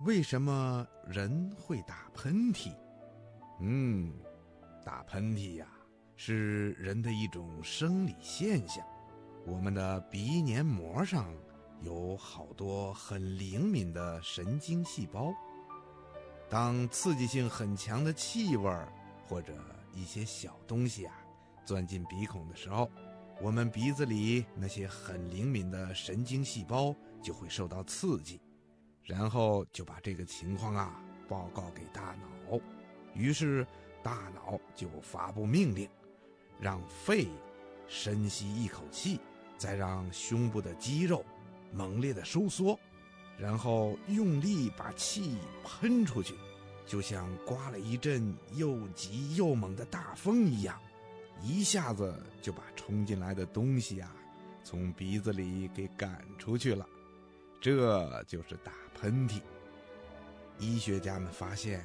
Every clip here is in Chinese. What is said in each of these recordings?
为什么人会打喷嚏？嗯，打喷嚏呀，是人的一种生理现象。我们的鼻黏膜上有好多很灵敏的神经细胞。当刺激性很强的气味或者一些小东西啊钻进鼻孔的时候，我们鼻子里那些很灵敏的神经细胞就会受到刺激，然后就把这个情况啊报告给大脑，于是大脑就发布命令，让肺深吸一口气，再让胸部的肌肉猛烈的收缩。然后用力把气喷出去，就像刮了一阵又急又猛的大风一样，一下子就把冲进来的东西啊，从鼻子里给赶出去了。这就是打喷嚏。医学家们发现，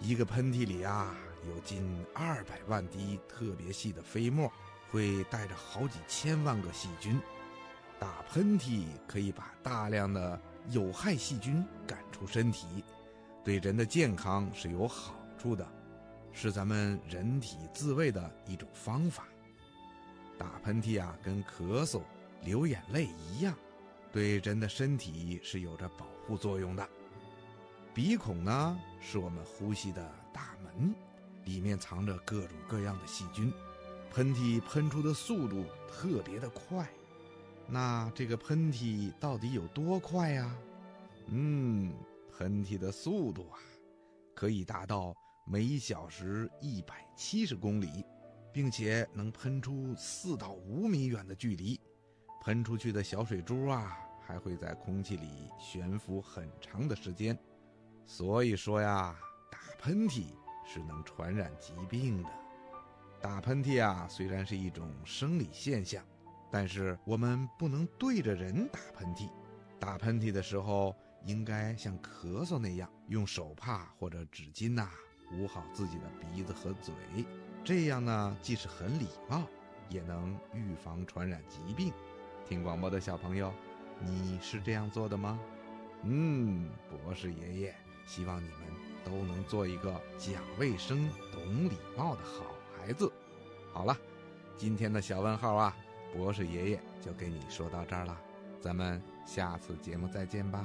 一个喷嚏里啊，有近二百万滴特别细的飞沫，会带着好几千万个细菌。打喷嚏可以把大量的有害细菌赶出身体，对人的健康是有好处的，是咱们人体自卫的一种方法。打喷嚏啊，跟咳嗽、流眼泪一样，对人的身体是有着保护作用的。鼻孔呢，是我们呼吸的大门，里面藏着各种各样的细菌，喷嚏喷出的速度特别的快。那这个喷嚏到底有多快呀？嗯，喷嚏的速度啊，可以达到每小时一百七十公里，并且能喷出四到五米远的距离。喷出去的小水珠啊，还会在空气里悬浮很长的时间。所以说呀，打喷嚏是能传染疾病的。打喷嚏啊，虽然是一种生理现象。但是我们不能对着人打喷嚏，打喷嚏的时候应该像咳嗽那样，用手帕或者纸巾呐捂好自己的鼻子和嘴，这样呢既是很礼貌，也能预防传染疾病。听广播的小朋友，你是这样做的吗？嗯，博士爷爷希望你们都能做一个讲卫生、懂礼貌的好孩子。好了，今天的小问号啊。博士爷爷就给你说到这儿了，咱们下次节目再见吧。